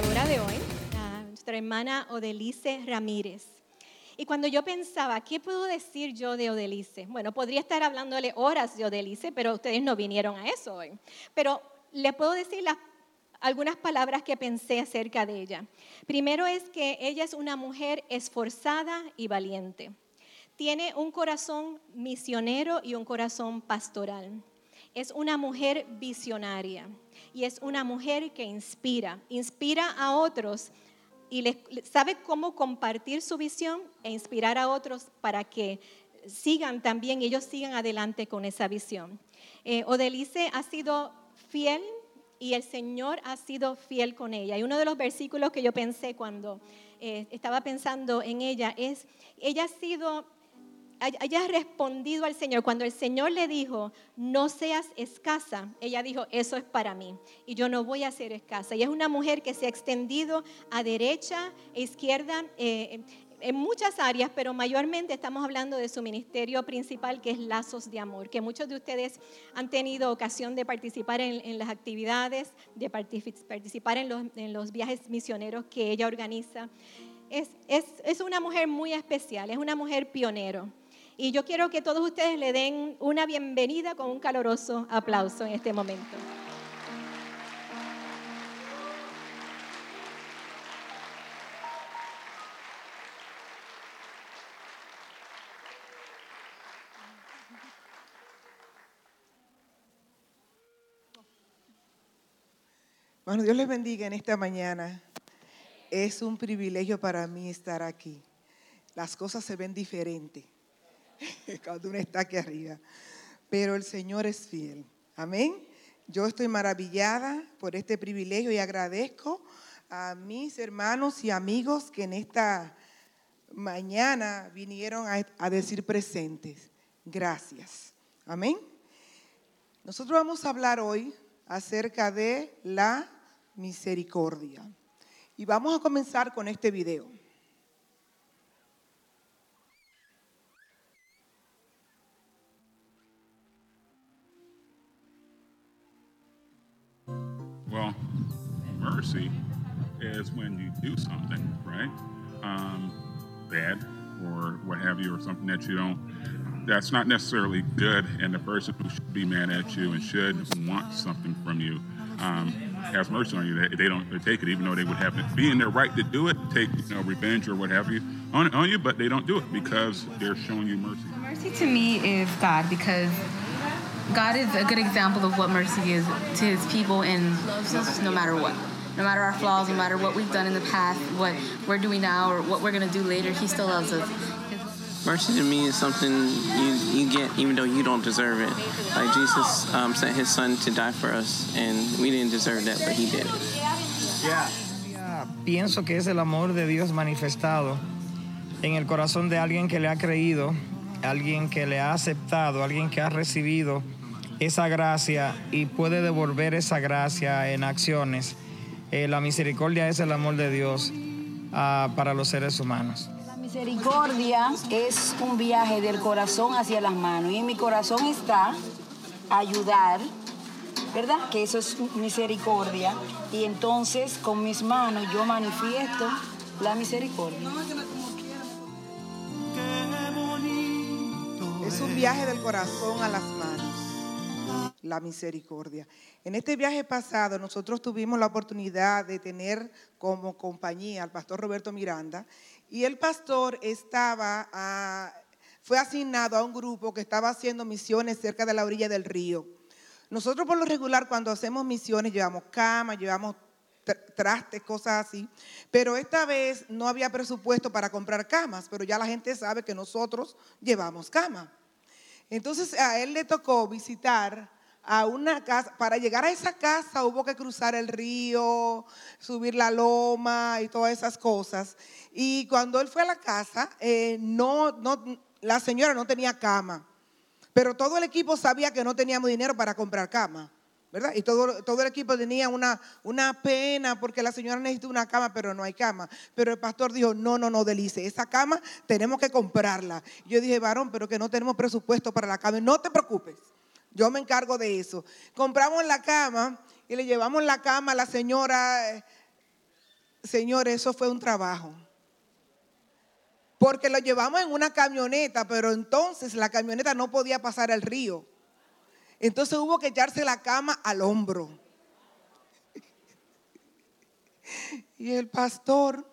predicadora de hoy, nuestra hermana Odelice Ramírez. Y cuando yo pensaba, ¿qué puedo decir yo de Odelice? Bueno, podría estar hablándole horas de Odelice, pero ustedes no vinieron a eso hoy. Pero le puedo decir algunas palabras que pensé acerca de ella. Primero es que ella es una mujer esforzada y valiente. Tiene un corazón misionero y un corazón pastoral. Es una mujer visionaria y es una mujer que inspira, inspira a otros y sabe cómo compartir su visión e inspirar a otros para que sigan también, ellos sigan adelante con esa visión. Eh, Odelice ha sido fiel y el Señor ha sido fiel con ella. Y uno de los versículos que yo pensé cuando eh, estaba pensando en ella es, ella ha sido haya respondido al Señor, cuando el Señor le dijo, no seas escasa, ella dijo, eso es para mí y yo no voy a ser escasa. Y es una mujer que se ha extendido a derecha e izquierda. Eh, en muchas áreas, pero mayormente estamos hablando de su ministerio principal, que es Lazos de Amor, que muchos de ustedes han tenido ocasión de participar en, las actividades, de participar en los, en los, viajes misioneros que ella organiza. Es, es, es una mujer muy especial, es una mujer pionero. Y yo quiero que todos ustedes le den una bienvenida con un caloroso aplauso en este momento. Bueno, Dios les bendiga en esta mañana. Es un privilegio para mí estar aquí. Las cosas se ven diferentes. cuando uno está aquí arriba. Pero el Señor es fiel. Amén. Yo estoy maravillada por este privilegio y agradezco a mis hermanos y amigos que en esta mañana vinieron a, decir presentes. Gracias. Amén. Nosotros vamos a hablar hoy acerca de la misericordia. Y vamos a comenzar con este video. Well, mercy is when you do something, right? Um, bad or what have you, or something that you don't, that's not necessarily good, and the person who should be mad at you and should want something from you um, has mercy on you. They, they don't they take it, even though they would have to be in their right to do it, take you know revenge or what have you on, on you, but they don't do it because they're showing you mercy. Mercy to me is God because God is a good example of what mercy is to his people and loves us no matter what. No matter our flaws, no matter what we've done in the past, what we're doing now, or what we're going to do later, he still loves us. Mercy to me is something you, you get even though you don't deserve it. Like Jesus um, sent his son to die for us, and we didn't deserve that, but he did it. Yeah. Pienso que es el amor de Dios manifestado en el corazón de alguien que le ha creído, alguien que le ha aceptado, alguien que ha recibido esa gracia y puede devolver esa gracia en acciones. Eh, la misericordia es el amor de Dios uh, para los seres humanos. La misericordia es un viaje del corazón hacia las manos y en mi corazón está ayudar, ¿verdad? Que eso es misericordia y entonces con mis manos yo manifiesto la misericordia. Es un viaje del corazón a las manos la misericordia. En este viaje pasado nosotros tuvimos la oportunidad de tener como compañía al pastor Roberto Miranda y el pastor estaba, fue asignado a un grupo que estaba haciendo misiones cerca de la orilla del río. Nosotros por lo regular cuando hacemos misiones llevamos cama, llevamos trastes, cosas así. Pero esta vez no había presupuesto para comprar camas, pero ya la gente sabe que nosotros llevamos cama. Entonces a él le tocó visitar a una casa, para llegar a esa casa hubo que cruzar el río, subir la loma y todas esas cosas. Y cuando él fue a la casa, eh, no, no, la señora no tenía cama, pero todo el equipo sabía que no teníamos dinero para comprar cama. ¿verdad? Y todo, todo el equipo tenía una, una pena porque la señora necesita una cama, pero no hay cama. Pero el pastor dijo, no, no, no, Delice, esa cama tenemos que comprarla. Yo dije, varón, pero que no tenemos presupuesto para la cama. No te preocupes, yo me encargo de eso. Compramos la cama y le llevamos la cama a la señora. señor, eso fue un trabajo. Porque lo llevamos en una camioneta, pero entonces la camioneta no podía pasar el río. Entonces hubo que echarse la cama al hombro. Y el pastor,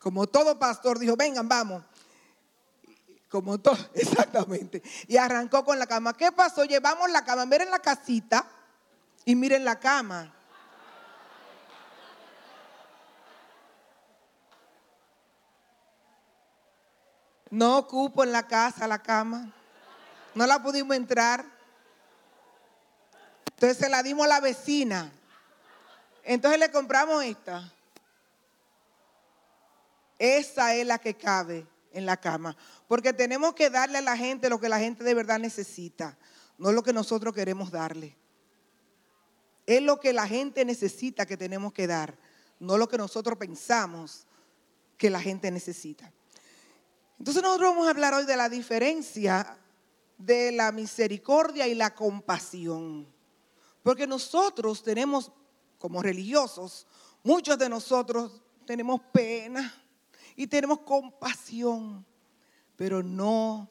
como todo pastor, dijo, vengan, vamos. Como todo, exactamente. Y arrancó con la cama. ¿Qué pasó? Llevamos la cama. Miren la casita y miren la cama. No ocupo en la casa la cama. No la pudimos entrar. Entonces se la dimos a la vecina. Entonces le compramos esta. Esa es la que cabe en la cama. Porque tenemos que darle a la gente lo que la gente de verdad necesita, no lo que nosotros queremos darle. Es lo que la gente necesita que tenemos que dar, no lo que nosotros pensamos que la gente necesita. Entonces nosotros vamos a hablar hoy de la diferencia de la misericordia y la compasión. Porque nosotros tenemos, como religiosos, muchos de nosotros tenemos pena y tenemos compasión, pero no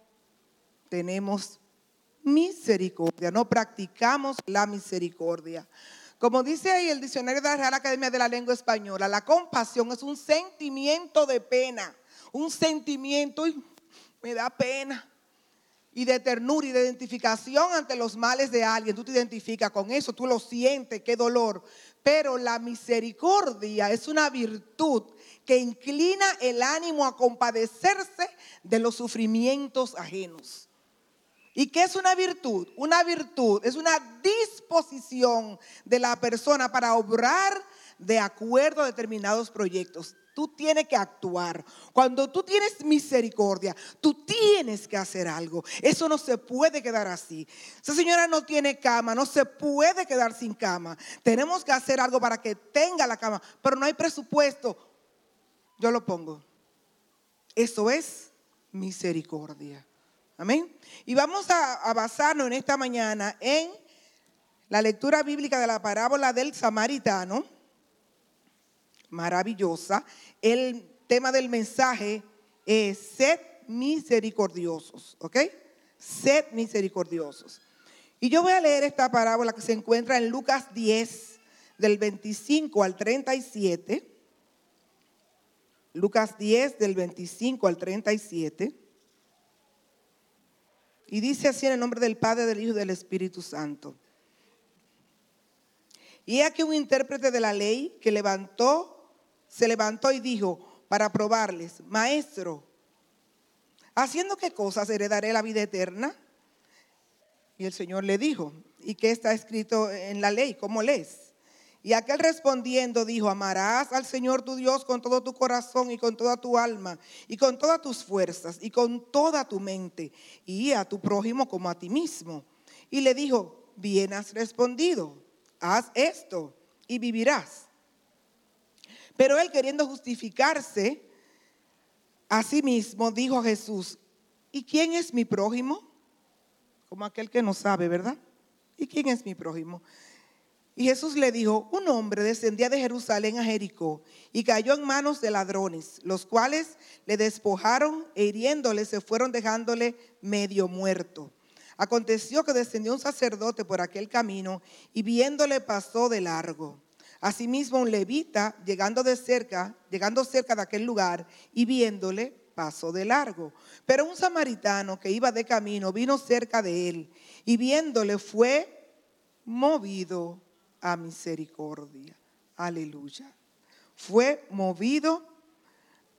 tenemos misericordia, no practicamos la misericordia. Como dice ahí el diccionario de la Real Academia de la Lengua Española, la compasión es un sentimiento de pena un sentimiento, y me da pena, y de ternura y de identificación ante los males de alguien. Tú te identificas con eso, tú lo sientes, qué dolor. Pero la misericordia es una virtud que inclina el ánimo a compadecerse de los sufrimientos ajenos. ¿Y qué es una virtud? Una virtud es una disposición de la persona para obrar de acuerdo a determinados proyectos. Tú tienes que actuar. Cuando tú tienes misericordia, tú tienes que hacer algo. Eso no se puede quedar así. Esa señora no tiene cama, no se puede quedar sin cama. Tenemos que hacer algo para que tenga la cama, pero no hay presupuesto. Yo lo pongo. Eso es misericordia. Amén. Y vamos a, a basarnos en esta mañana en la lectura bíblica de la parábola del samaritano maravillosa. El tema del mensaje es sed misericordiosos, ¿ok? Sed misericordiosos. Y yo voy a leer esta parábola que se encuentra en Lucas 10, del 25 al 37. Lucas 10, del 25 al 37. Y dice así en el nombre del Padre, del Hijo y del Espíritu Santo. Y aquí un intérprete de la ley que levantó se levantó y dijo para probarles, maestro, ¿haciendo qué cosas heredaré la vida eterna? Y el Señor le dijo, ¿y qué está escrito en la ley? ¿Cómo lees? Y aquel respondiendo dijo, amarás al Señor tu Dios con todo tu corazón y con toda tu alma y con todas tus fuerzas y con toda tu mente y a tu prójimo como a ti mismo. Y le dijo, bien has respondido, haz esto y vivirás. Pero él queriendo justificarse a sí mismo, dijo a Jesús, ¿y quién es mi prójimo? Como aquel que no sabe, ¿verdad? ¿Y quién es mi prójimo? Y Jesús le dijo, un hombre descendía de Jerusalén a Jericó y cayó en manos de ladrones, los cuales le despojaron e hiriéndole se fueron dejándole medio muerto. Aconteció que descendió un sacerdote por aquel camino y viéndole pasó de largo. Asimismo, un levita, llegando de cerca, llegando cerca de aquel lugar y viéndole, pasó de largo. Pero un samaritano que iba de camino vino cerca de él y viéndole fue movido a misericordia. Aleluya. Fue movido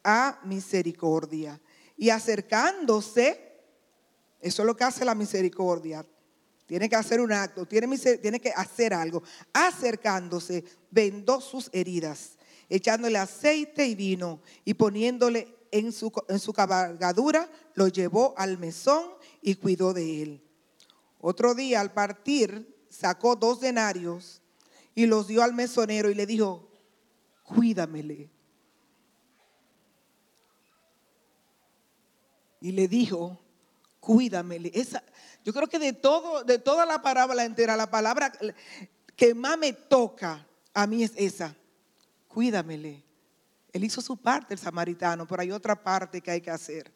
a misericordia. Y acercándose, eso es lo que hace la misericordia, tiene que hacer un acto, tiene, tiene que hacer algo. Acercándose, vendó sus heridas, echándole aceite y vino y poniéndole en su, en su cabalgadura, lo llevó al mesón y cuidó de él. Otro día, al partir, sacó dos denarios y los dio al mesonero y le dijo, cuídamele. Y le dijo, cuídamele. Esa, yo creo que de, todo, de toda la parábola entera, la palabra que más me toca a mí es esa. Cuídamele. Él hizo su parte, el samaritano, pero hay otra parte que hay que hacer.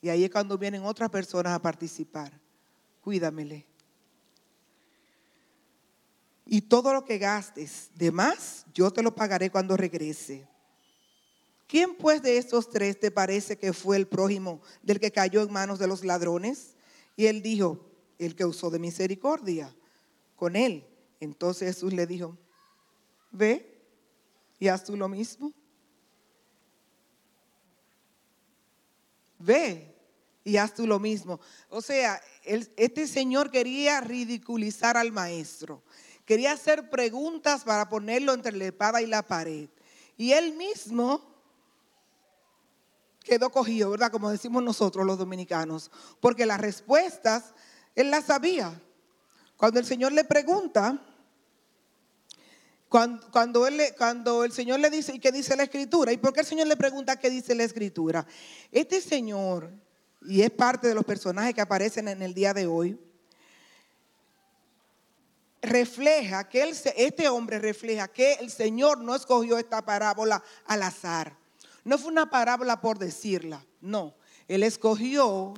Y ahí es cuando vienen otras personas a participar. Cuídamele. Y todo lo que gastes de más, yo te lo pagaré cuando regrese. ¿Quién pues de estos tres te parece que fue el prójimo del que cayó en manos de los ladrones? Y él dijo, el que usó de misericordia con él. Entonces Jesús le dijo, ve y haz tú lo mismo. Ve y haz tú lo mismo. O sea, este señor quería ridiculizar al maestro. Quería hacer preguntas para ponerlo entre la espada y la pared. Y él mismo quedó cogido, ¿verdad? Como decimos nosotros los dominicanos, porque las respuestas él las sabía. Cuando el Señor le pregunta, cuando, el Señor le dice, ¿y qué dice la Escritura? ¿Y por qué el Señor le pregunta qué dice la Escritura? Este Señor, y es parte de los personajes que aparecen en el día de hoy, refleja que este hombre refleja que el Señor no escogió esta parábola al azar. No fue una parábola por decirla, no. Él escogió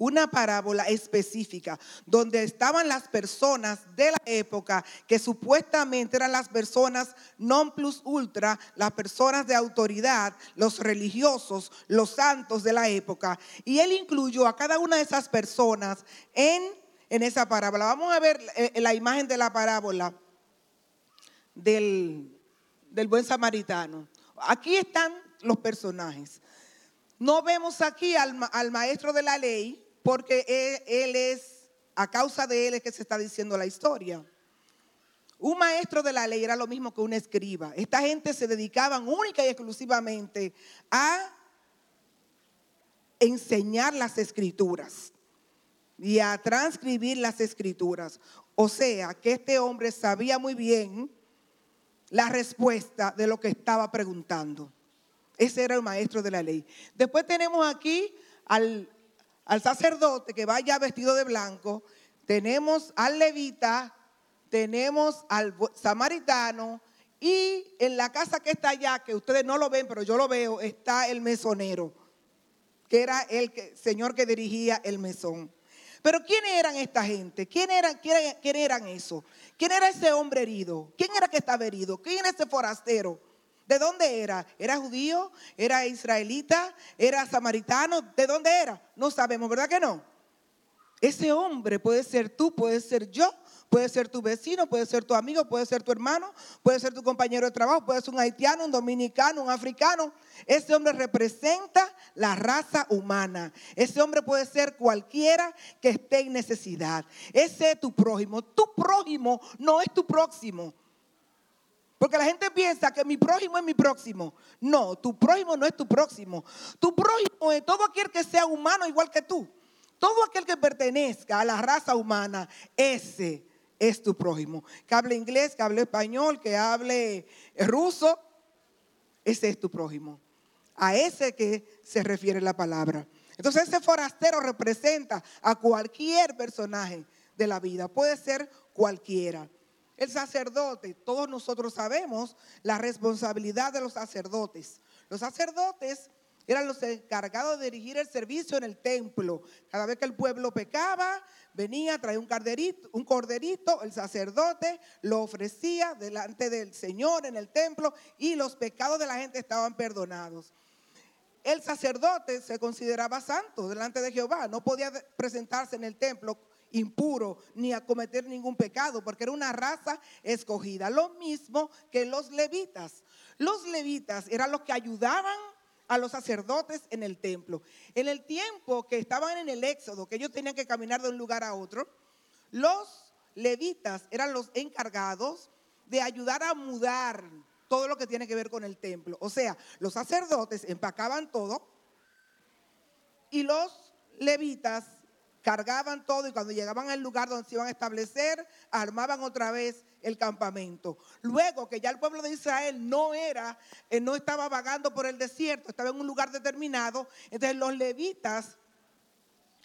una parábola específica donde estaban las personas de la época que supuestamente eran las personas non plus ultra, las personas de autoridad, los religiosos, los santos de la época. Y él incluyó a cada una de esas personas en, en esa parábola. Vamos a ver eh, la imagen de la parábola del, del buen samaritano. Aquí están los personajes. No vemos aquí al, maestro de la ley porque él, es, a causa de él es que se está diciendo la historia. Un maestro de la ley era lo mismo que un escriba. Esta gente se dedicaban única y exclusivamente a enseñar las escrituras y a transcribir las escrituras. O sea, que este hombre sabía muy bien la respuesta de lo que estaba preguntando. Ese era el maestro de la ley. Después tenemos aquí al, sacerdote que vaya vestido de blanco. Tenemos al levita, tenemos al samaritano y en la casa que está allá, que ustedes no lo ven, pero yo lo veo, está el mesonero, que era el señor que dirigía el mesón. Pero ¿quién eran esta gente? ¿Quién eran, quién, quién eran eso? ¿Quién era ese hombre herido? ¿Quién era que estaba herido? ¿Quién era ese forastero? ¿De dónde era? ¿Era judío? ¿Era israelita? ¿Era samaritano? ¿De dónde era? No sabemos, ¿verdad que no? Ese hombre puede ser tú, puede ser yo, puede ser tu vecino, puede ser tu amigo, puede ser tu hermano, puede ser tu compañero de trabajo, puede ser un haitiano, un dominicano, un africano. Ese hombre representa la raza humana. Ese hombre puede ser cualquiera que esté en necesidad. Ese es tu prójimo. Tu prójimo no es tu próximo. Porque la gente piensa que mi prójimo es mi próximo. No, tu prójimo no es tu próximo. Tu prójimo es todo aquel que sea humano igual que tú. Todo aquel que pertenezca a la raza humana, ese es tu prójimo. Que hable inglés, que hable español, que hable ruso, ese es tu prójimo. A ese que se refiere la palabra. Entonces ese forastero representa a cualquier personaje de la vida. Puede ser cualquiera. El sacerdote, todos nosotros sabemos la responsabilidad de los sacerdotes. Los sacerdotes eran los encargados de dirigir el servicio en el templo. Cada vez que el pueblo pecaba, venía, traía un un corderito, el sacerdote lo ofrecía delante del Señor en el templo y los pecados de la gente estaban perdonados. El sacerdote se consideraba santo delante de Jehová, no podía presentarse en el templo impuro ni a cometer ningún pecado, porque era una raza escogida. Lo mismo que los levitas. Los levitas eran los que ayudaban a los sacerdotes en el templo. En el tiempo que estaban en el éxodo, que ellos tenían que caminar de un lugar a otro, los levitas eran los encargados de ayudar a mudar todo lo que tiene que ver con el templo. O sea, los sacerdotes empacaban todo y los levitas cargaban todo y cuando llegaban al lugar donde se iban a establecer, armaban otra vez el campamento. Luego que ya el pueblo de Israel no era, eh, no estaba vagando por el desierto, estaba en un lugar determinado, entonces los levitas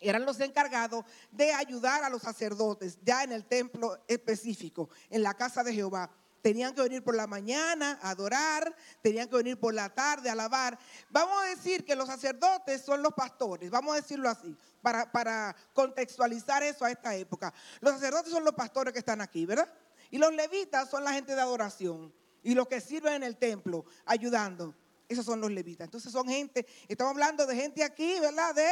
eran los encargados de ayudar a los sacerdotes ya en el templo específico, en la casa de Jehová. Tenían que venir por la mañana a adorar, tenían que venir por la tarde a alabar. Vamos a decir que los sacerdotes son los pastores, vamos a decirlo así, para, para contextualizar eso a esta época. Los sacerdotes son los pastores que están aquí, ¿verdad? Y los levitas son la gente de adoración y los que sirven en el templo ayudando. Esos son los levitas. Entonces son gente, estamos hablando de gente aquí, ¿verdad? De,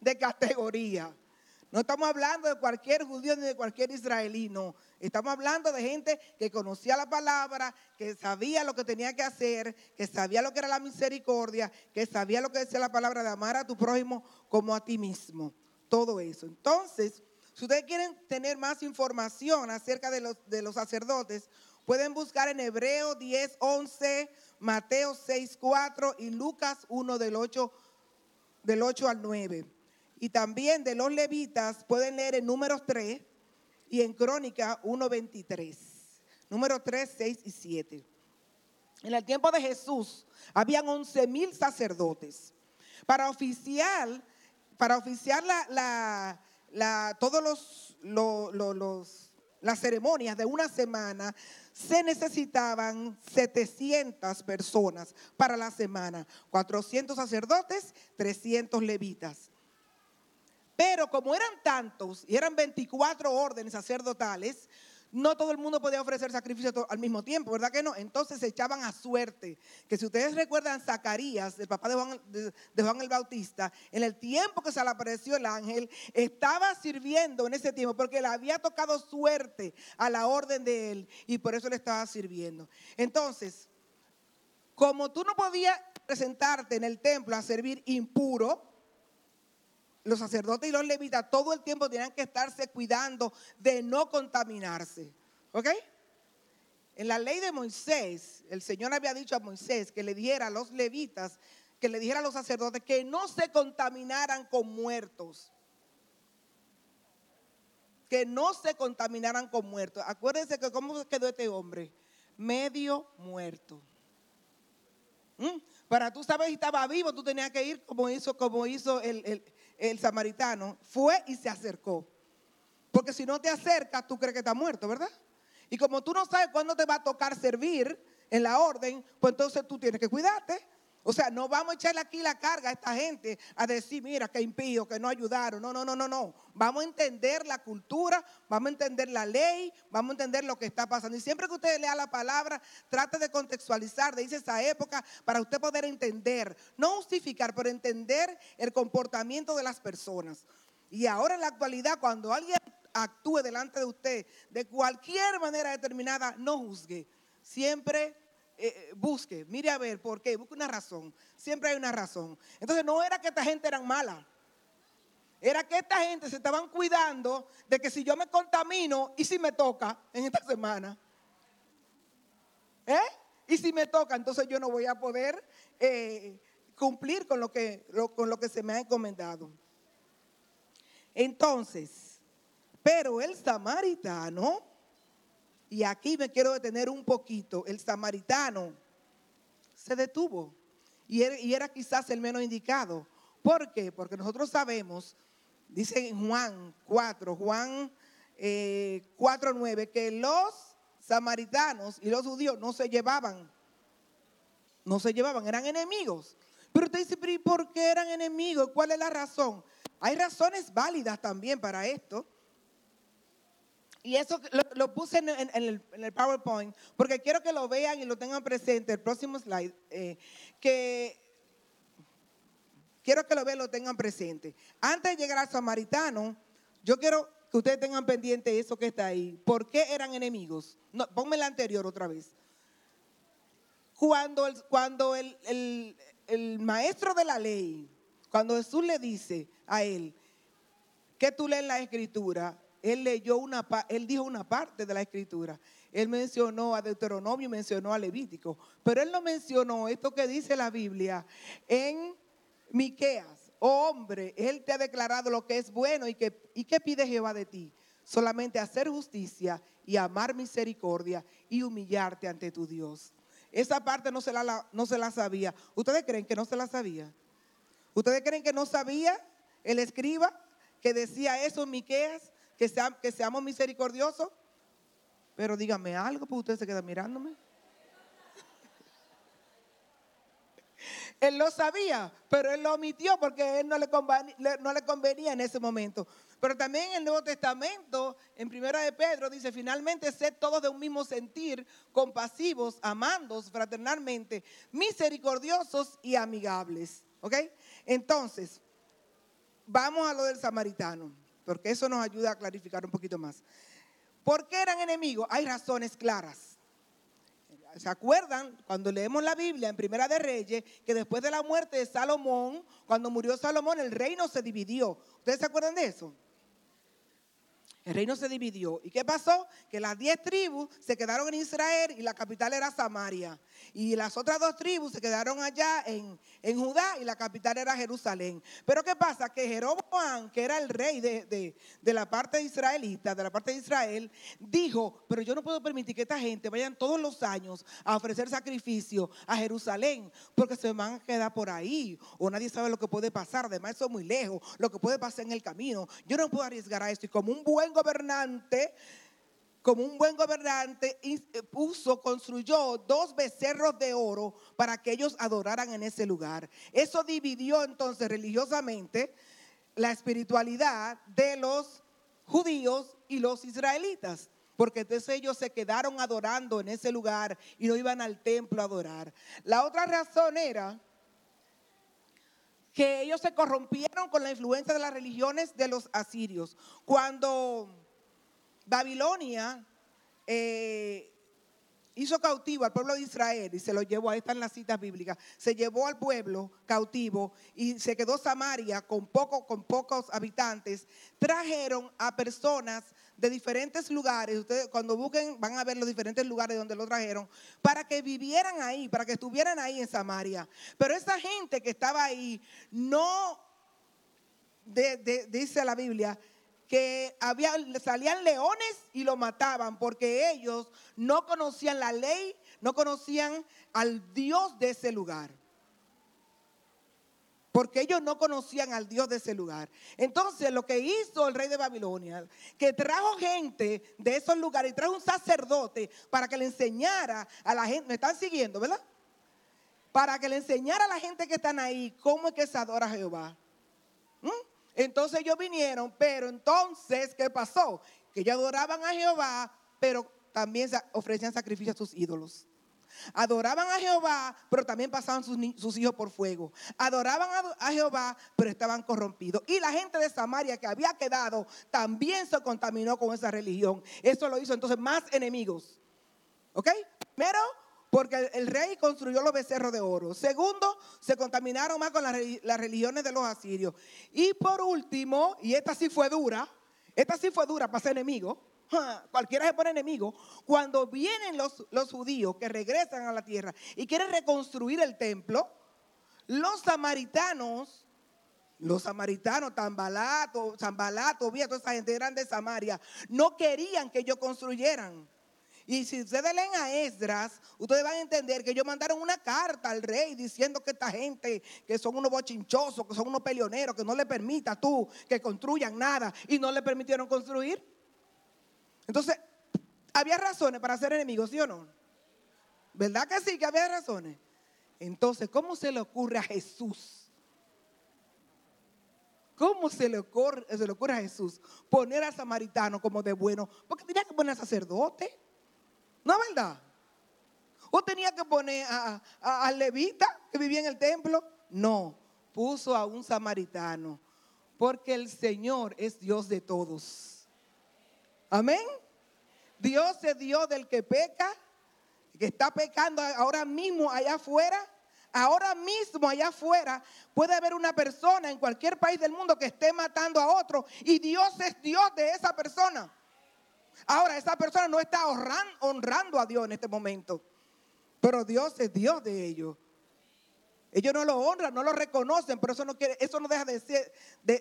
de categoría. No estamos hablando de cualquier judío ni de cualquier israelí, no. Estamos hablando de gente que conocía la palabra, que sabía lo que tenía que hacer, que sabía lo que era la misericordia, que sabía lo que decía la palabra de amar a tu prójimo como a ti mismo. Todo eso. Entonces, si ustedes quieren tener más información acerca de los, sacerdotes, pueden buscar en Hebreo 10, 11, Mateo 6, 4 y Lucas 1 del 8, del 8 al 9. Y también de los levitas pueden leer en números 3 y en Crónica 1.23. Número 3, 6 y 7. En el tiempo de Jesús habían 11 mil sacerdotes. Para oficiar, para oficiar la, todos los, los, las ceremonias de una semana, se necesitaban 700 personas para la semana. 400 sacerdotes, 300 levitas. Pero como eran tantos y eran 24 órdenes sacerdotales, no todo el mundo podía ofrecer sacrificio al mismo tiempo, ¿verdad que no? Entonces se echaban a suerte. Que si ustedes recuerdan Zacarías, el papá de Juan, de Juan, el Bautista, en el tiempo que se le apareció el ángel, estaba sirviendo en ese tiempo porque le había tocado suerte a la orden de él y por eso le estaba sirviendo. Entonces, como tú no podías presentarte en el templo a servir impuro, los sacerdotes y los levitas todo el tiempo tenían que estarse cuidando de no contaminarse. ¿Ok? En la ley de Moisés, el Señor había dicho a Moisés que le dijera a los levitas, que le dijera a los sacerdotes que no se contaminaran con muertos. Que no se contaminaran con muertos. Acuérdense que cómo quedó este hombre. Medio muerto. ¿Mm? Para tú saber si estaba vivo, tú tenías que ir como hizo, como hizo el, el samaritano fue y se acercó. Porque si no te acercas, tú crees que está muerto, ¿verdad? Y como tú no sabes cuándo te va a tocar servir en la orden, pues entonces tú tienes que cuidarte. O sea, no vamos a echarle aquí la carga a esta gente a decir, mira, que impío, que no ayudaron. No, no, no, no, no. Vamos a entender la cultura, vamos a entender la ley, vamos a entender lo que está pasando. Y siempre que usted lea la palabra, trate de contextualizar, de irse esa época para usted poder entender, no justificar, pero entender el comportamiento de las personas. Y ahora en la actualidad, cuando alguien actúe delante de usted de cualquier manera determinada, no juzgue. Siempre eh, eh, busque, mire a ver por qué, busque una razón. Siempre hay una razón. Entonces no era que esta gente eran mala. Era que esta gente se estaban cuidando de que si yo me contamino y si me toca en esta semana. ¿Eh? Y si me toca, entonces yo no voy a poder eh, cumplir con lo, que, con lo que se me ha encomendado. Entonces, pero el samaritano y aquí me quiero detener un poquito. El samaritano se detuvo y era, quizás el menos indicado. ¿Por qué? Porque nosotros sabemos, dice en Juan 4, Juan 4, eh, 9, que los samaritanos y los judíos no se llevaban. No se llevaban, eran enemigos. Pero usted dice, ¿pero por qué eran enemigos? ¿Cuál es la razón? Hay razones válidas también para esto. Y eso lo, puse en, el, PowerPoint porque quiero que lo vean y lo tengan presente. El próximo slide. Eh, que quiero que lo vean y lo tengan presente. Antes de llegar al samaritano, yo quiero que ustedes tengan pendiente eso que está ahí. ¿Por qué eran enemigos? No, ponme el anterior otra vez. Cuando, el, cuando el, el maestro de la ley, cuando Jesús le dice a él, que tú lees la escritura, él leyó una, él dijo una parte de la escritura. Él mencionó a Deuteronomio, mencionó a Levítico, pero él no mencionó esto que dice la Biblia en Miqueas. Oh hombre, él te ha declarado lo que es bueno y que, y que pide Jehová de ti. Solamente hacer justicia y amar misericordia y humillarte ante tu Dios. Esa parte no se la, no se la sabía. ¿Ustedes creen que no se la sabía? ¿Ustedes creen que no sabía el escriba que decía eso en Miqueas? Que, que seamos misericordiosos? Pero dígame algo, porque usted se queda mirándome. Él lo sabía, pero él lo omitió porque él no le, convenía, no le convenía en ese momento. Pero también en el Nuevo Testamento, en Primera de Pedro, dice, finalmente sed todos de un mismo sentir, compasivos, amandos fraternalmente, misericordiosos y amigables. ¿Ok? Entonces, vamos a lo del samaritano, porque eso nos ayuda a clarificar un poquito más. ¿Por qué eran enemigos? Hay razones claras. ¿Se acuerdan cuando leemos la Biblia en Primera de Reyes que después de la muerte de Salomón, cuando murió Salomón, el reino se dividió? ¿Ustedes se acuerdan de eso? El reino se dividió. ¿Y qué pasó? Que las diez tribus se quedaron en Israel y la capital era Samaria. Y las otras dos tribus se quedaron allá en, Judá y la capital era Jerusalén. Pero ¿qué pasa? Que Jeroboam, que era el rey de, la parte israelita, de la parte de Israel, dijo, pero yo no puedo permitir que esta gente vayan todos los años a ofrecer sacrificio a Jerusalén, porque se van a quedar por ahí, o nadie sabe lo que puede pasar, además eso es muy lejos, lo que puede pasar en el camino. Yo no puedo arriesgar a esto. Y como un buen gobernante, como un buen gobernante, eh, puso, construyó dos becerros de oro para que ellos adoraran en ese lugar. Eso dividió entonces religiosamente la espiritualidad de los judíos y los israelitas. Porque entonces ellos se quedaron adorando en ese lugar y no iban al templo a adorar. La otra razón era que ellos se corrompieron con la influencia de las religiones de los asirios. Cuando Babilonia eh, hizo cautivo al pueblo de Israel y se lo llevó, ahí están las citas bíblicas, se llevó al pueblo cautivo y se quedó Samaria con, poco, con pocos habitantes, trajeron a personas de diferentes lugares, ustedes cuando busquen van a ver los diferentes lugares donde lo trajeron, para que vivieran ahí, para que estuvieran ahí en Samaria. Pero esa gente que estaba ahí no, dice la Biblia, que había, salían leones y lo mataban porque ellos no conocían la ley, no conocían al Dios de ese lugar porque ellos no conocían al Dios de ese lugar. Entonces lo que hizo el rey de Babilonia, que trajo gente de esos lugares y trajo un sacerdote para que le enseñara a la gente, me están siguiendo, ¿verdad? Para que le enseñara a la gente que están ahí cómo es que se adora a Jehová. ¿Mm? Entonces ellos vinieron, pero entonces, ¿qué pasó? Que ellos adoraban a Jehová, pero también ofrecían sacrificios a sus ídolos. Adoraban a Jehová, pero también pasaban sus, hijos por fuego. Adoraban a, Jehová, pero estaban corrompidos. Y la gente de Samaria que había quedado también se contaminó con esa religión. Eso lo hizo entonces más enemigos. ¿Ok? Primero, porque el, rey construyó los becerros de oro. Segundo, se contaminaron más con las, religiones de los asirios. Y por último, y esta sí fue dura, esta sí fue dura para ser enemigo cualquiera se pone enemigo, cuando vienen los, judíos que regresan a la tierra y quieren reconstruir el templo, los samaritanos los samaritanos, Tambalato, Zambalato, toda esa gente eran de Samaria, no querían que ellos construyeran. Y si ustedes leen a Esdras, ustedes van a entender que ellos mandaron una carta al rey diciendo que esta gente, que son unos bochinchosos, que son unos peleoneros, que no le permita tú que construyan nada y no le permitieron construir. Entonces, había razones para ser enemigos, ¿sí o no? ¿Verdad que sí, que había razones? Entonces, ¿cómo se le ocurre a Jesús? ¿Cómo se le ocurre, se le ocurre a Jesús poner al samaritano como de bueno? Porque tenía que poner sacerdote. ¿No es verdad? ¿O tenía que poner al levita que vivía en el templo? No, puso a un samaritano. Porque el Señor es Dios de todos. Amén. Dios es Dios del que peca, que está pecando ahora mismo allá afuera. Ahora mismo allá afuera puede haber una persona en cualquier país del mundo que esté matando a otro y Dios es Dios de esa persona. Ahora esa persona no está honrando a Dios en este momento, pero Dios es Dios de ellos. Ellos no lo honran, no lo reconocen, pero eso no eso no deja de ser,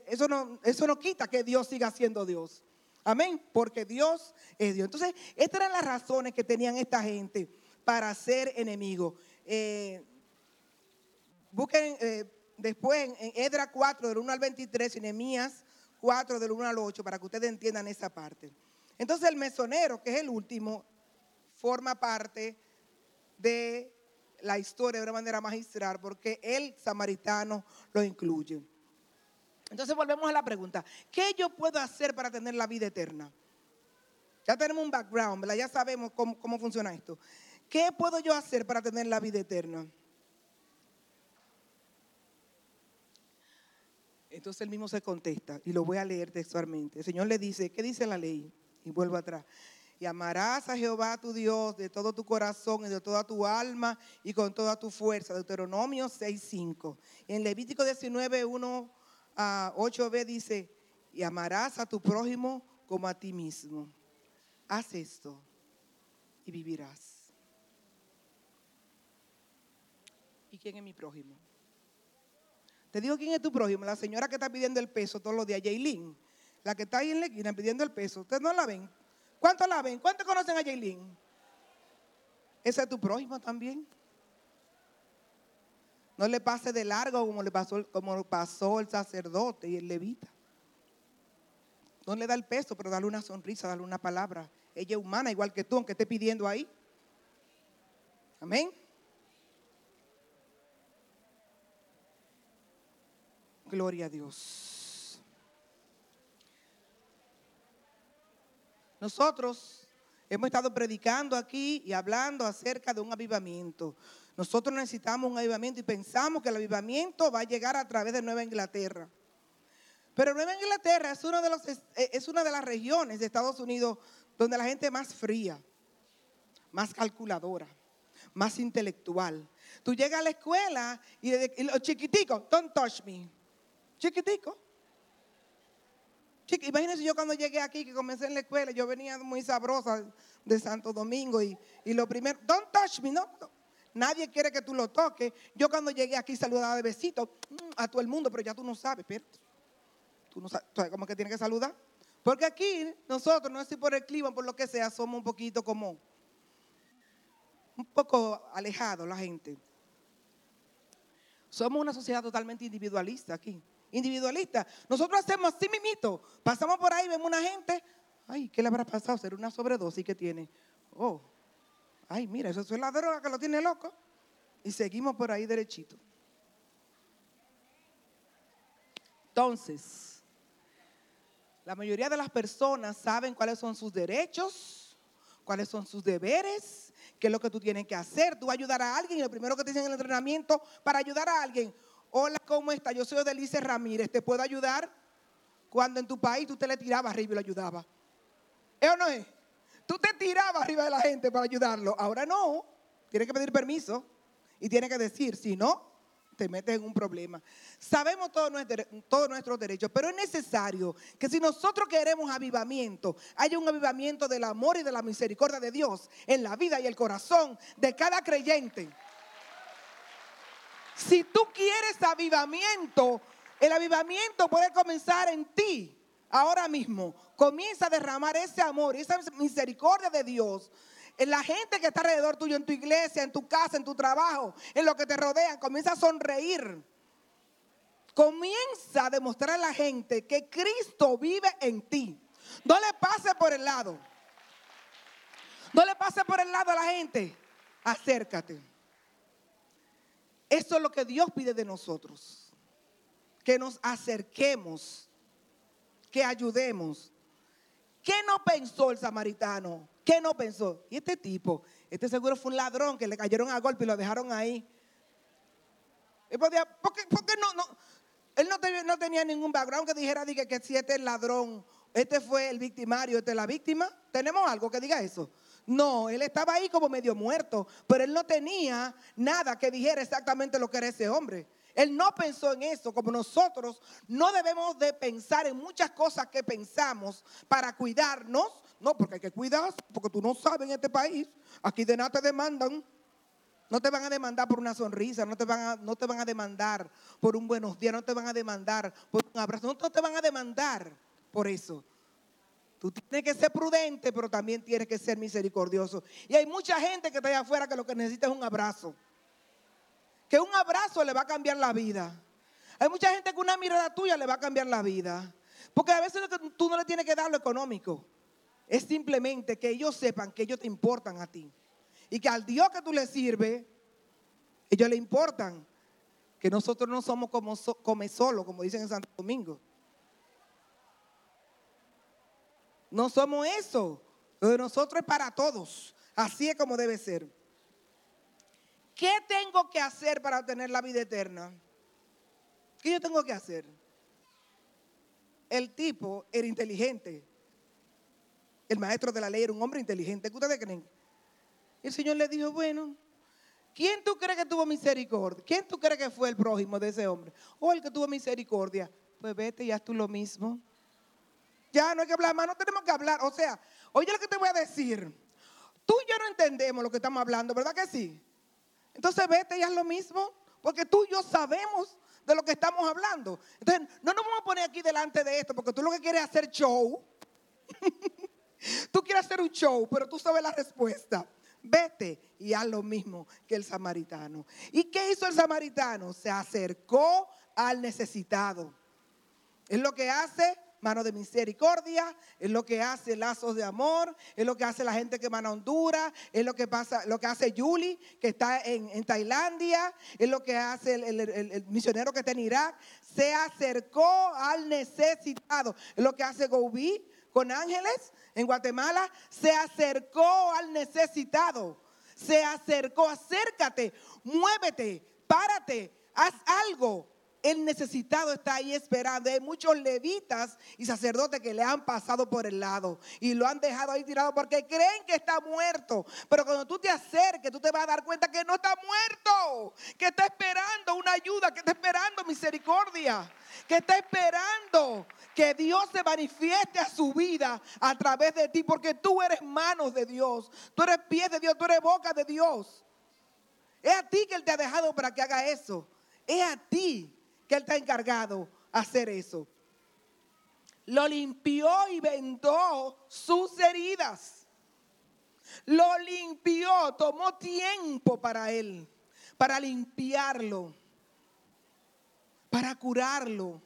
eso no, eso no quita que Dios siga siendo Dios. Amén, porque Dios es Dios. Entonces, estas eran las razones que tenían esta gente para ser enemigos. Eh, busquen eh, después en Edra 4, del 1 al 23, y Nehemías 4, del 1 al 8, para que ustedes entiendan esa parte. Entonces el mesonero, que es el último, forma parte de la historia de una manera magistral porque el samaritano lo incluye. Entonces volvemos a la pregunta, ¿qué yo puedo hacer para tener la vida eterna? Ya tenemos un background. Ya sabemos cómo, cómo funciona esto. ¿Qué puedo yo hacer para tener la vida eterna? Entonces él mismo se contesta y lo voy a leer textualmente. El Señor le dice, ¿qué dice la ley? Y vuelvo atrás. Y amarás a Jehová tu Dios de todo tu corazón y de toda tu alma y con toda tu fuerza. Deuteronomio 6.5. En Levítico 19, 1 a 8b dice, y amarás a tu prójimo como a ti mismo. Haz esto y vivirás. ¿Y quién es mi prójimo? Te digo quién es tu prójimo, la señora que está pidiendo el peso todos los días, Jaylin. La que está ahí en la esquina pidiendo el peso. Ustedes no la ven. ¿Cuántos la ven? ¿Cuántos conocen a Jaylin? Ese es tu prójimo también. No le pase de largo como le pasó, como pasó el sacerdote y el levita. No le da el peso, pero dale una sonrisa, dale una palabra. Ella es humana, igual que tú, aunque esté pidiendo ahí. Amén. Gloria a Dios. Nosotros hemos estado predicando aquí y hablando acerca de un avivamiento. Nosotros necesitamos un avivamiento y pensamos que el avivamiento va a llegar a través de Nueva Inglaterra. Pero Nueva Inglaterra es, es una de las regiones de Estados Unidos donde la gente es más fría, más calculadora, más intelectual. Tú llegas a la escuela y, los chiquiticos, don't touch me. Chiquitico. Imagínense yo cuando llegué aquí, que comencé en la escuela, yo venía muy sabrosa de Santo Domingo y, lo primero, don't touch me, no, Nadie quiere que tú lo toques. Yo cuando llegué aquí saludaba de besito mm, a todo el mundo, pero ya tú no sabes, pero tú no sabes, cómo que tiene que saludar. Porque aquí nosotros, no sé si por el clima, por lo que sea, somos un poquito como, un poco alejados la gente. Somos una sociedad totalmente individualista aquí individualista. Nosotros hacemos así mimito. Pasamos por ahí, vemos una gente. Ay, ¿qué le habrá pasado? ¿Será una sobredosis que tiene? Oh, ay, mira, eso es la droga que lo tiene loco. Y seguimos por ahí derechito. Entonces, la mayoría de las personas saben cuáles son sus derechos, cuáles son sus deberes, qué es lo que tú tienes que hacer. Tú vas ayudar a alguien y lo primero que te dicen en el entrenamiento para ayudar a alguien, Hola, ¿cómo está? Yo soy Odelice Ramírez, ¿te puedo ayudar? Cuando en tu país tú te le tirabas arriba y lo ayudabas. ¿Es o no es? Tú te tirabas arriba de la gente para ayudarlo. Ahora no. Tienes que pedir permiso y tienes que decir, si no, te metes en un problema. Sabemos todos nuestros derechos, pero es necesario que si nosotros queremos avivamiento, haya un avivamiento del amor y de la misericordia de Dios en la vida y el corazón de cada creyente. Si tú quieres avivamiento, el avivamiento puede comenzar en ti ahora mismo. Comienza a derramar ese amor, esa misericordia de Dios en la gente que está alrededor tuyo, en tu iglesia, en tu casa, en tu trabajo, en lo que te rodean. Comienza a sonreír. Comienza a demostrar a la gente que Cristo vive en ti. No le pase por el lado. No le pase por el lado a la gente. Acércate. Eso es lo que Dios pide de nosotros. Que nos acerquemos, que ayudemos. ¿Qué no pensó el samaritano? ¿Qué no pensó? Y este tipo, este seguro fue un ladrón que le cayeron a golpe y lo dejaron ahí. ¿Por qué, no, no, él no, tenía ningún background que dijera que, que si este es el ladrón, este fue el victimario, este es la víctima? ¿Tenemos algo que diga eso? No, él estaba ahí como medio muerto, pero él no tenía nada que dijera exactamente lo que era ese hombre. Él no pensó en eso, como nosotros no debemos de pensar en muchas cosas que pensamos para cuidarnos. No, porque hay que cuidarse, porque tú no sabes en este país, aquí de nada te demandan. No te van a demandar por una sonrisa, no te, van a, no te van a demandar por un buenos días, no te van a demandar por un abrazo, no te van a demandar por eso. Tú tienes que ser prudente, pero también tienes que ser misericordioso. Y hay mucha gente que está allá afuera que lo que necesita es un abrazo. Que un abrazo le va a cambiar la vida. Hay mucha gente que una mirada tuya le va a cambiar la vida. Porque a veces tú no le tienes que dar lo económico. es simplemente que ellos sepan que ellos te importan a ti. Y que al Dios que tú le sirves, ellos le importan. Que nosotros no somos como come solo, como dicen en Santo Domingo. No somos eso. Lo de nosotros es para todos. Así es como debe ser. ¿Qué tengo que hacer para obtener la vida eterna? ¿Qué yo tengo que hacer? El tipo era inteligente. El maestro de la ley era un hombre inteligente. ¿Qué ustedes creen? El Señor le dijo, bueno, ¿quién tú crees que tuvo misericordia? ¿Quién tú crees que fue el prójimo de ese hombre? O el que tuvo misericordia. Pues vete y haz tú lo mismo. Ya no hay que hablar más, no tenemos que hablar. O sea, oye lo que te voy a decir. Tú y yo no entendemos lo que estamos hablando, ¿verdad que sí? Entonces vete y haz lo mismo, porque tú y yo sabemos de lo que estamos hablando. Entonces, no nos vamos a poner aquí delante de esto, porque tú lo que quieres es hacer show. tú quieres hacer un show, pero tú sabes la respuesta. Vete y haz lo mismo que el samaritano. ¿Y qué hizo el samaritano? Se acercó al necesitado. Es lo que hace mano de misericordia, es lo que hace lazos de amor, es lo que hace la gente que va a Honduras, es lo que pasa, lo que hace Yuli, que está en, Tailandia, es lo que hace el, misionero que está en Irak, se acercó al necesitado, es lo que hace Goubí con ángeles en Guatemala, se acercó al necesitado, se acercó, acércate, muévete, párate, haz algo, el necesitado está ahí esperando. Hay muchos levitas y sacerdotes que le han pasado por el lado y lo han dejado ahí tirado porque creen que está muerto. Pero cuando tú te acerques, tú te vas a dar cuenta que no está muerto, que está esperando una ayuda, que está esperando misericordia, que está esperando que Dios se manifieste a su vida a través de ti, porque tú eres manos de Dios, tú eres pies de Dios, tú eres boca de Dios. Es a ti que Él te ha dejado para que haga eso. Es a ti que Él está encargado a hacer eso. Lo limpió y vendó sus heridas. Lo limpió, tomó tiempo para Él, para limpiarlo, para curarlo.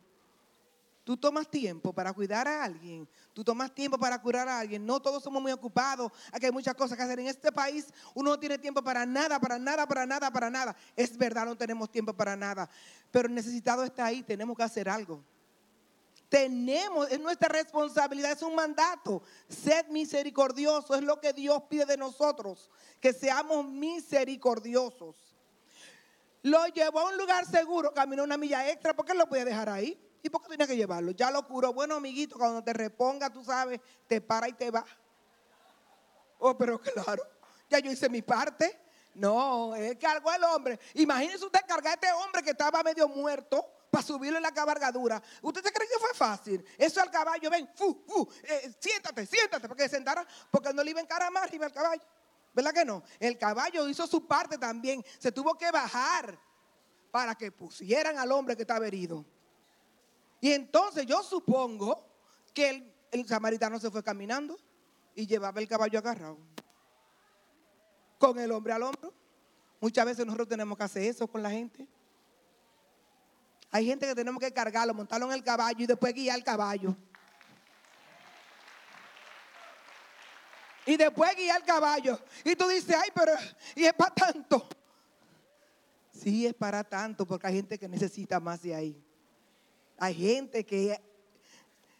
Tú tomas tiempo para cuidar a alguien. Tú tomas tiempo para curar a alguien. No todos somos muy ocupados. Aquí hay muchas cosas que hacer. En este país uno no tiene tiempo para nada, para nada, para nada, para nada. Es verdad, no tenemos tiempo para nada. Pero necesitado está ahí. Tenemos que hacer algo. Tenemos, es nuestra responsabilidad, es un mandato. Sed misericordioso, es lo que Dios pide de nosotros, que seamos misericordiosos. Lo llevó a un lugar seguro, caminó una milla extra, ¿por qué lo puede dejar ahí? ¿Y por qué tenía que llevarlo? Ya lo curó. Bueno, amiguito, cuando te reponga, tú sabes, te para y te va. Oh, pero claro, ya yo hice mi parte. No, él cargó al hombre. Imagínese usted cargar a este hombre que estaba medio muerto para subirlo en la cabalgadura. ¿Usted se cree que fue fácil? Eso al caballo, ven, fu, fu, eh, siéntate, siéntate, porque se sentara, porque no le iba en cara más arriba al caballo. ¿Verdad que no? El caballo hizo su parte también. Se tuvo que bajar para que pusieran al hombre que estaba herido. Y entonces yo supongo que el, samaritano se fue caminando y llevaba el caballo agarrado. Con el hombre al hombro. Muchas veces nosotros tenemos que hacer eso con la gente. Hay gente que tenemos que cargarlo, montarlo en el caballo y después guiar el caballo. Y después guiar el caballo. Y tú dices, ay, pero y es para tanto. Sí, es para tanto, porque hay gente que necesita más de ahí. Hay gente que,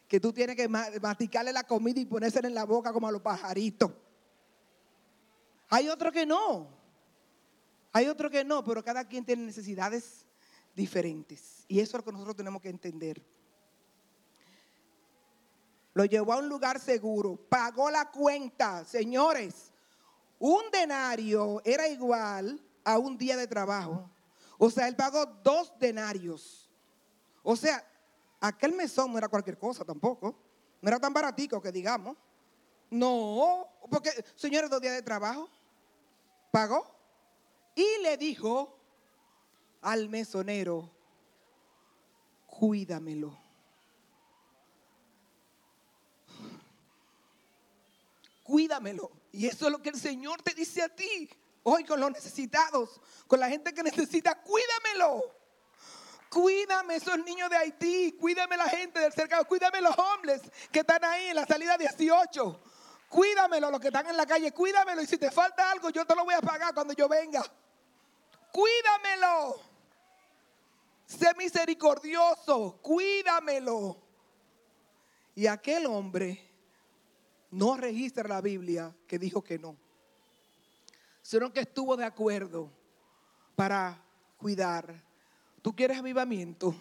que tú tienes que masticarle la comida y ponérsela en la boca como a los pajaritos. Hay otro que no. Hay otro que no, pero cada quien tiene necesidades diferentes. Y eso es lo que nosotros tenemos que entender. Lo llevó a un lugar seguro, pagó la cuenta. Señores, un denario era igual a un día de trabajo. O sea, él pagó dos denarios. O sea, aquel mesón no era cualquier cosa tampoco. No era tan baratico que digamos. No, porque, señores, dos días de trabajo, pagó y le dijo al mesonero, cuídamelo. Cuídamelo. Y eso es lo que el Señor te dice a ti. Hoy con los necesitados, con la gente que necesita, cuídamelo. Cuídame esos niños de Haití, cuídame la gente del cercado, cuídame los hombres que están ahí en la salida 18. Cuídamelo, los que están en la calle, cuídamelo. Y si te falta algo, yo te lo voy a pagar cuando yo venga. Cuídamelo. Sé misericordioso, cuídamelo. Y aquel hombre no registra la Biblia que dijo que no, sino que estuvo de acuerdo para cuidar. ¿Tú quieres avivamiento?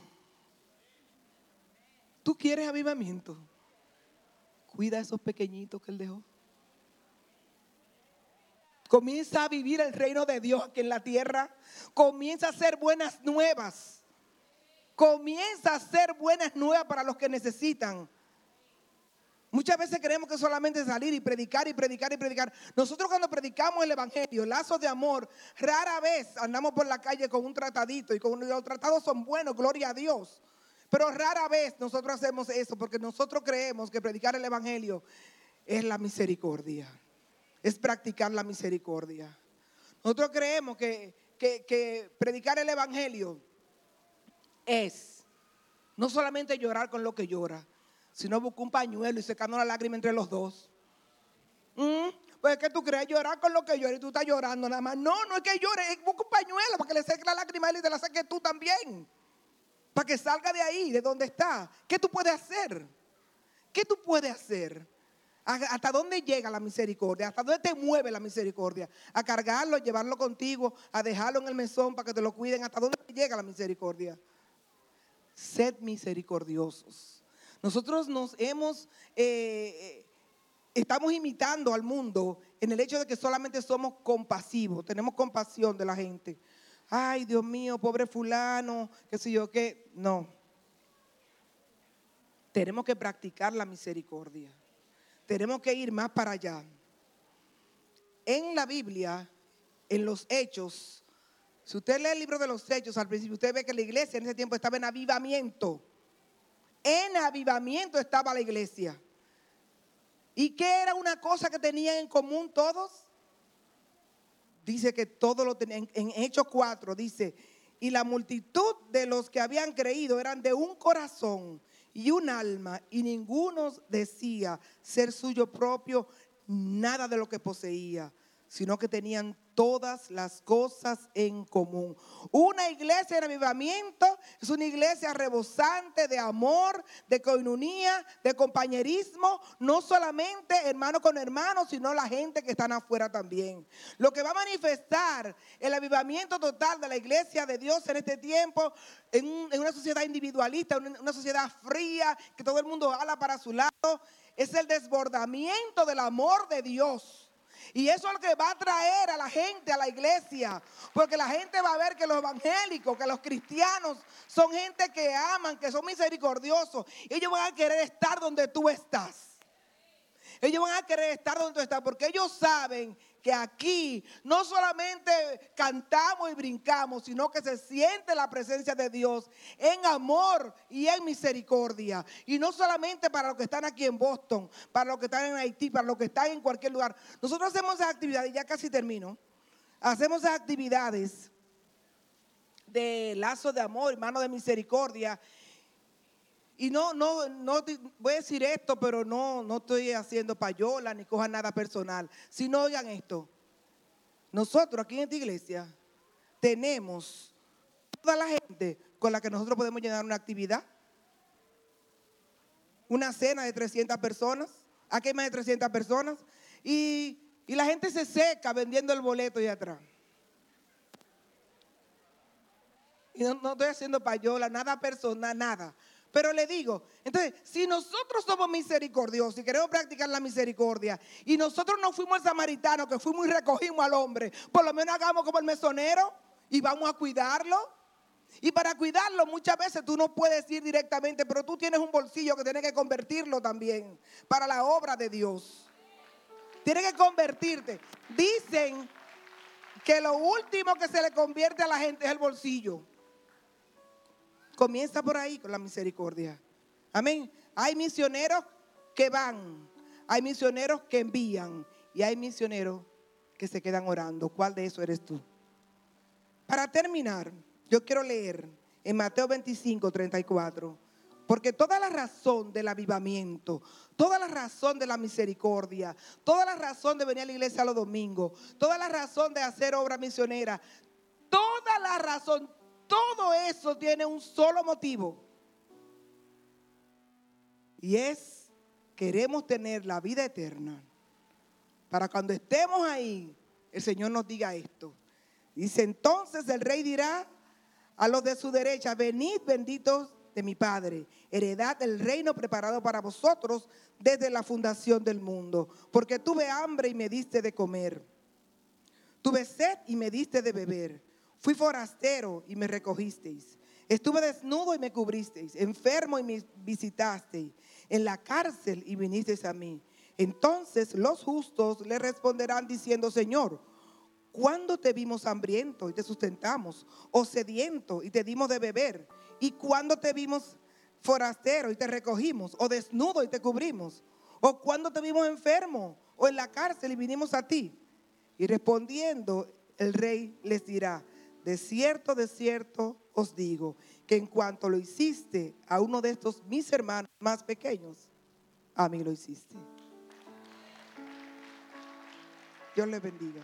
¿Tú quieres avivamiento? Cuida a esos pequeñitos que él dejó. Comienza a vivir el reino de Dios aquí en la tierra. Comienza a hacer buenas nuevas. Comienza a hacer buenas nuevas para los que necesitan. Muchas veces queremos que solamente salir y predicar y predicar y predicar. Nosotros cuando predicamos el Evangelio, lazos de amor, rara vez andamos por la calle con un tratadito y con los tratados son buenos, gloria a Dios. Pero rara vez nosotros hacemos eso porque nosotros creemos que predicar el Evangelio es la misericordia, es practicar la misericordia. Nosotros creemos que, que predicar el Evangelio es no solamente llorar con lo que llora, si no busca un pañuelo y secando la lágrima entre los dos. Mm, pues es que tú crees llorar con lo que llora y tú estás llorando nada más. No, no es que llore, es busca un pañuelo para que le seque la lágrima a él y te la saque tú también. Para que salga de ahí, de donde está. ¿Qué tú puedes hacer? ¿Qué tú puedes hacer? ¿Hasta dónde llega la misericordia? ¿Hasta dónde te mueve la misericordia? A cargarlo, llevarlo contigo, a dejarlo en el mesón para que te lo cuiden. ¿Hasta dónde llega la misericordia? Sed misericordiosos. Nosotros nos hemos, eh, eh, estamos imitando al mundo en el hecho de que solamente somos compasivos, tenemos compasión de la gente. Ay, Dios mío, pobre fulano, qué sé yo qué. No. Tenemos que practicar la misericordia. Tenemos que ir más para allá. En la Biblia, en los hechos, si usted lee el libro de los hechos al principio, usted ve que la iglesia en ese tiempo estaba en avivamiento. En avivamiento estaba la iglesia. ¿Y qué era una cosa que tenían en común todos? Dice que todo lo tenían. En Hechos 4 dice, y la multitud de los que habían creído eran de un corazón y un alma, y ninguno decía ser suyo propio nada de lo que poseía, sino que tenían todas las cosas en común. Una iglesia en avivamiento es una iglesia rebosante de amor, de coinonía, de compañerismo, no solamente hermano con hermano, sino la gente que están afuera también. Lo que va a manifestar el avivamiento total de la iglesia de Dios en este tiempo, en, una sociedad individualista, en una sociedad fría, que todo el mundo habla para su lado, es el desbordamiento del amor de Dios y eso es lo que va a traer a la gente a la iglesia. Porque la gente va a ver que los evangélicos, que los cristianos son gente que aman, que son misericordiosos. Ellos van a querer estar donde tú estás. Ellos van a querer estar donde tú estás porque ellos saben que aquí no solamente cantamos y brincamos, sino que se siente la presencia de Dios en amor y en misericordia. Y no solamente para los que están aquí en Boston, para los que están en Haití, para los que están en cualquier lugar. Nosotros hacemos esas actividades, ya casi termino, hacemos esas actividades de lazo de amor, mano de misericordia. Y no, no, no voy a decir esto, pero no, no estoy haciendo payola ni coja nada personal. Si no oigan esto, nosotros aquí en esta iglesia tenemos toda la gente con la que nosotros podemos llenar una actividad. Una cena de 300 personas. Aquí hay más de 300 personas. Y, y la gente se seca vendiendo el boleto de atrás. Y no, no estoy haciendo payola, nada personal, nada. Pero le digo, entonces, si nosotros somos misericordiosos y queremos practicar la misericordia, y nosotros no fuimos el samaritano que fuimos y recogimos al hombre, por lo menos hagamos como el mesonero y vamos a cuidarlo. Y para cuidarlo muchas veces tú no puedes ir directamente, pero tú tienes un bolsillo que tienes que convertirlo también para la obra de Dios. Tienes que convertirte. Dicen que lo último que se le convierte a la gente es el bolsillo. Comienza por ahí con la misericordia. Amén. Hay misioneros que van, hay misioneros que envían y hay misioneros que se quedan orando. ¿Cuál de esos eres tú? Para terminar, yo quiero leer en Mateo 25, 34, Porque toda la razón del avivamiento, toda la razón de la misericordia, toda la razón de venir a la iglesia los domingos, toda la razón de hacer obra misionera, toda la razón, todo eso tiene un solo motivo. Y es, queremos tener la vida eterna. Para cuando estemos ahí, el Señor nos diga esto. Dice, entonces el rey dirá a los de su derecha, venid benditos de mi Padre, heredad del reino preparado para vosotros desde la fundación del mundo. Porque tuve hambre y me diste de comer. Tuve sed y me diste de beber. Fui forastero y me recogisteis. Estuve desnudo y me cubristeis. Enfermo y me visitasteis. En la cárcel y vinisteis a mí. Entonces los justos le responderán diciendo, Señor, ¿cuándo te vimos hambriento y te sustentamos? ¿O sediento y te dimos de beber? ¿Y cuándo te vimos forastero y te recogimos? ¿O desnudo y te cubrimos? ¿O cuándo te vimos enfermo o en la cárcel y vinimos a ti? Y respondiendo, el rey les dirá, de cierto, de cierto os digo, que en cuanto lo hiciste a uno de estos mis hermanos más pequeños, a mí lo hiciste. Dios les bendiga.